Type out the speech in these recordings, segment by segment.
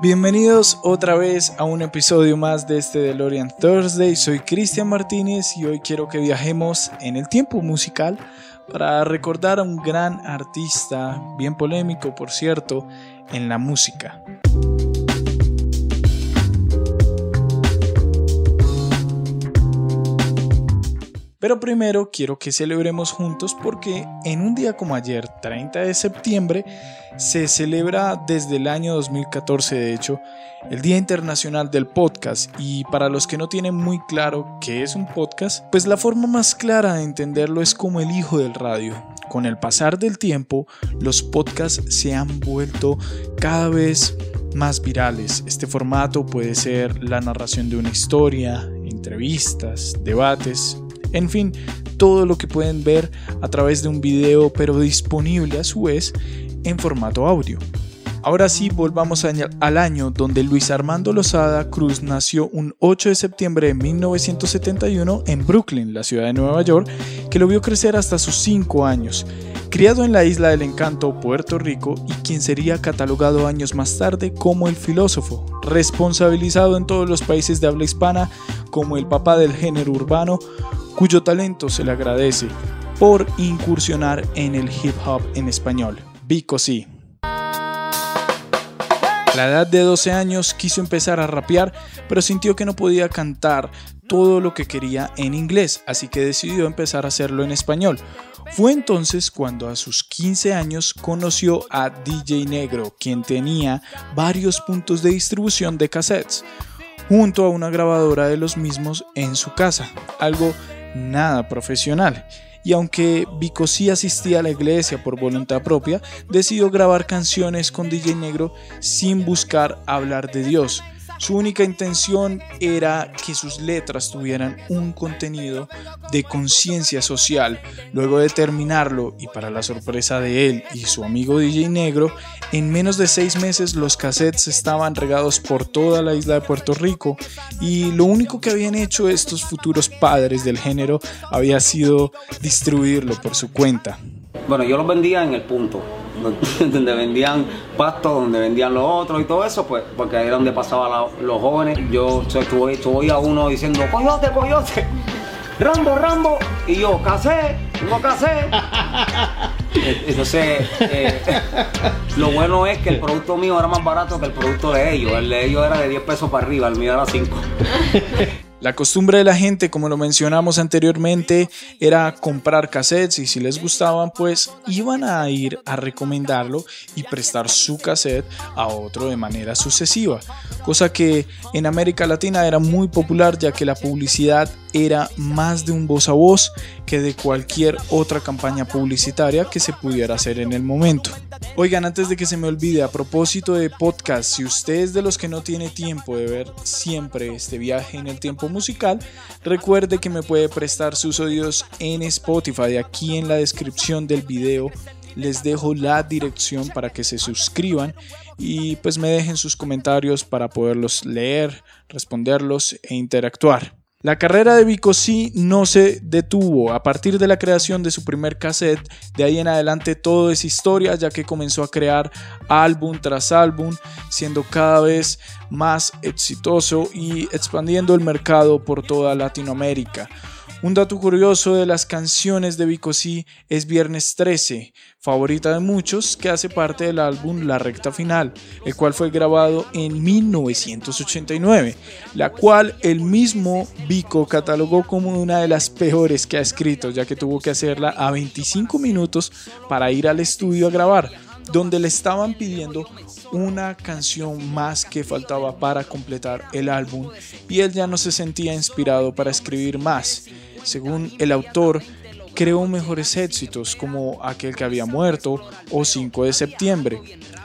Bienvenidos otra vez a un episodio más de este DeLorean Thursday. Soy Cristian Martínez y hoy quiero que viajemos en el tiempo musical para recordar a un gran artista, bien polémico por cierto, en la música. Pero primero quiero que celebremos juntos porque en un día como ayer, 30 de septiembre, se celebra desde el año 2014 de hecho el Día Internacional del Podcast y para los que no tienen muy claro qué es un podcast, pues la forma más clara de entenderlo es como el hijo del radio. Con el pasar del tiempo, los podcasts se han vuelto cada vez más virales. Este formato puede ser la narración de una historia, entrevistas, debates, en fin, todo lo que pueden ver a través de un video, pero disponible a su vez en formato audio. Ahora sí, volvamos al año donde Luis Armando Lozada Cruz nació un 8 de septiembre de 1971 en Brooklyn, la ciudad de Nueva York, que lo vio crecer hasta sus 5 años. Criado en la isla del encanto, Puerto Rico, y quien sería catalogado años más tarde como el filósofo, responsabilizado en todos los países de habla hispana como el papá del género urbano, cuyo talento se le agradece por incursionar en el hip hop en español. Vico sí. A la edad de 12 años quiso empezar a rapear, pero sintió que no podía cantar todo lo que quería en inglés, así que decidió empezar a hacerlo en español. Fue entonces cuando a sus 15 años conoció a DJ Negro, quien tenía varios puntos de distribución de cassettes, junto a una grabadora de los mismos en su casa, algo nada profesional. Y aunque Vico sí asistía a la iglesia por voluntad propia, decidió grabar canciones con DJ Negro sin buscar hablar de Dios, su única intención era que sus letras tuvieran un contenido de conciencia social. Luego de terminarlo, y para la sorpresa de él y su amigo DJ Negro, en menos de seis meses los cassettes estaban regados por toda la isla de Puerto Rico y lo único que habían hecho estos futuros padres del género había sido distribuirlo por su cuenta. Bueno, yo los vendía en el punto donde vendían pasto, donde vendían los otros y todo eso, pues porque ahí era donde pasaban los jóvenes. Yo estuve a uno diciendo, coyote, coyote, Rambo, Rambo, y yo, casé, no casé. Entonces, eh, lo bueno es que el producto mío era más barato que el producto de ellos. El de ellos era de 10 pesos para arriba, el mío era 5. La costumbre de la gente, como lo mencionamos anteriormente, era comprar cassettes y si les gustaban, pues iban a ir a recomendarlo y prestar su cassette a otro de manera sucesiva, cosa que en América Latina era muy popular ya que la publicidad era más de un voz a voz que de cualquier otra campaña publicitaria que se pudiera hacer en el momento. Oigan, antes de que se me olvide, a propósito de podcast, si usted es de los que no tiene tiempo de ver siempre este viaje en el tiempo musical, recuerde que me puede prestar sus oídos en Spotify. Aquí en la descripción del video les dejo la dirección para que se suscriban y pues me dejen sus comentarios para poderlos leer, responderlos e interactuar. La carrera de sí no se detuvo. A partir de la creación de su primer cassette, de ahí en adelante todo es historia, ya que comenzó a crear álbum tras álbum, siendo cada vez más exitoso y expandiendo el mercado por toda Latinoamérica. Un dato curioso de las canciones de Vico C es Viernes 13, favorita de muchos, que hace parte del álbum La Recta Final, el cual fue grabado en 1989, la cual el mismo Vico catalogó como una de las peores que ha escrito, ya que tuvo que hacerla a 25 minutos para ir al estudio a grabar donde le estaban pidiendo una canción más que faltaba para completar el álbum y él ya no se sentía inspirado para escribir más. Según el autor, creó mejores éxitos como Aquel que había muerto o 5 de septiembre.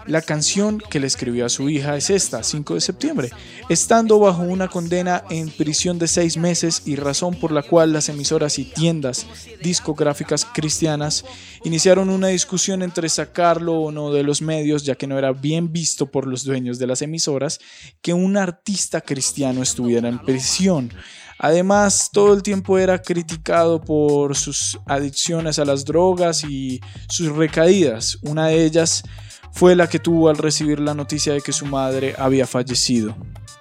La canción que le escribió a su hija es esta, 5 de septiembre, estando bajo una condena en prisión de seis meses y razón por la cual las emisoras y tiendas discográficas cristianas iniciaron una discusión entre sacarlo o no de los medios, ya que no era bien visto por los dueños de las emisoras que un artista cristiano estuviera en prisión. Además, todo el tiempo era criticado por sus adicciones a las drogas y sus recaídas. Una de ellas fue la que tuvo al recibir la noticia de que su madre había fallecido.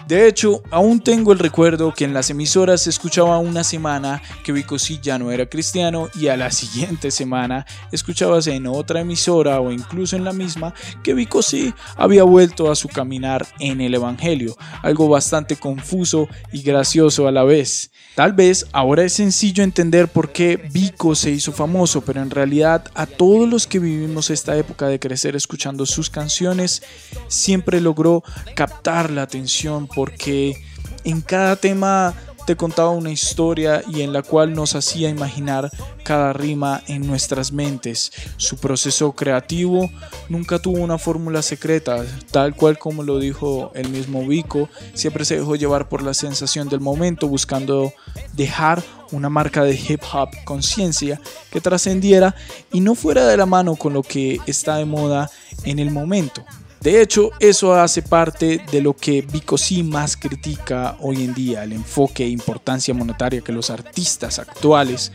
De hecho, aún tengo el recuerdo que en las emisoras se escuchaba una semana que Vicosí ya no era cristiano y a la siguiente semana escuchabas en otra emisora o incluso en la misma que Vicosí había vuelto a su caminar en el Evangelio, algo bastante confuso y gracioso a la vez. Tal vez ahora es sencillo entender por qué Vico se hizo famoso, pero en realidad a todos los que vivimos esta época de crecer escuchando sus canciones, siempre logró captar la atención porque en cada tema te contaba una historia y en la cual nos hacía imaginar cada rima en nuestras mentes. Su proceso creativo nunca tuvo una fórmula secreta, tal cual como lo dijo el mismo Vico, siempre se dejó llevar por la sensación del momento, buscando dejar una marca de hip hop conciencia que trascendiera y no fuera de la mano con lo que está de moda en el momento. De hecho, eso hace parte de lo que Vico sí más critica hoy en día, el enfoque e importancia monetaria que los artistas actuales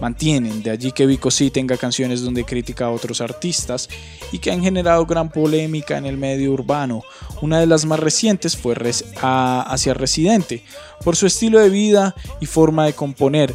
mantienen. De allí que Vico sí tenga canciones donde critica a otros artistas y que han generado gran polémica en el medio urbano. Una de las más recientes fue hacia Residente, por su estilo de vida y forma de componer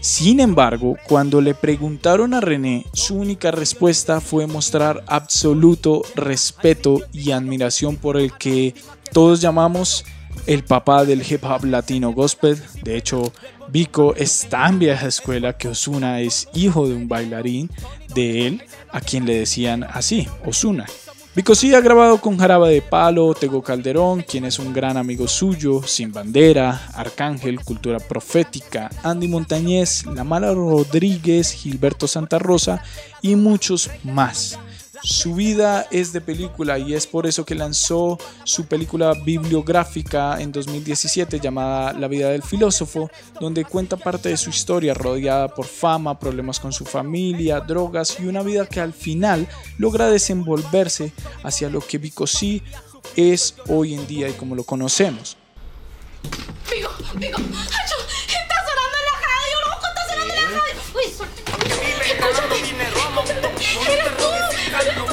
sin embargo, cuando le preguntaron a René, su única respuesta fue mostrar absoluto respeto y admiración por el que todos llamamos el papá del hip hop latino gospel. De hecho, Vico es tan vieja escuela que Osuna es hijo de un bailarín de él, a quien le decían así, Osuna. Vicosí ha grabado con Jarabe de Palo, Tego Calderón, quien es un gran amigo suyo, Sin Bandera, Arcángel, Cultura Profética, Andy Montañez, La Mala Rodríguez, Gilberto Santa Rosa y muchos más. Su vida es de película y es por eso que lanzó su película bibliográfica en 2017 llamada La vida del filósofo, donde cuenta parte de su historia rodeada por fama, problemas con su familia, drogas y una vida que al final logra desenvolverse hacia lo que Vicosí es hoy en día y como lo conocemos. 光の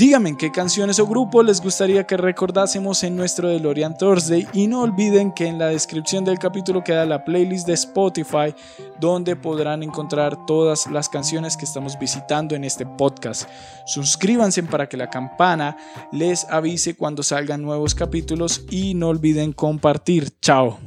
Díganme qué canciones o grupos les gustaría que recordásemos en nuestro DeLorean Thursday y no olviden que en la descripción del capítulo queda la playlist de Spotify donde podrán encontrar todas las canciones que estamos visitando en este podcast. Suscríbanse para que la campana les avise cuando salgan nuevos capítulos y no olviden compartir. Chao.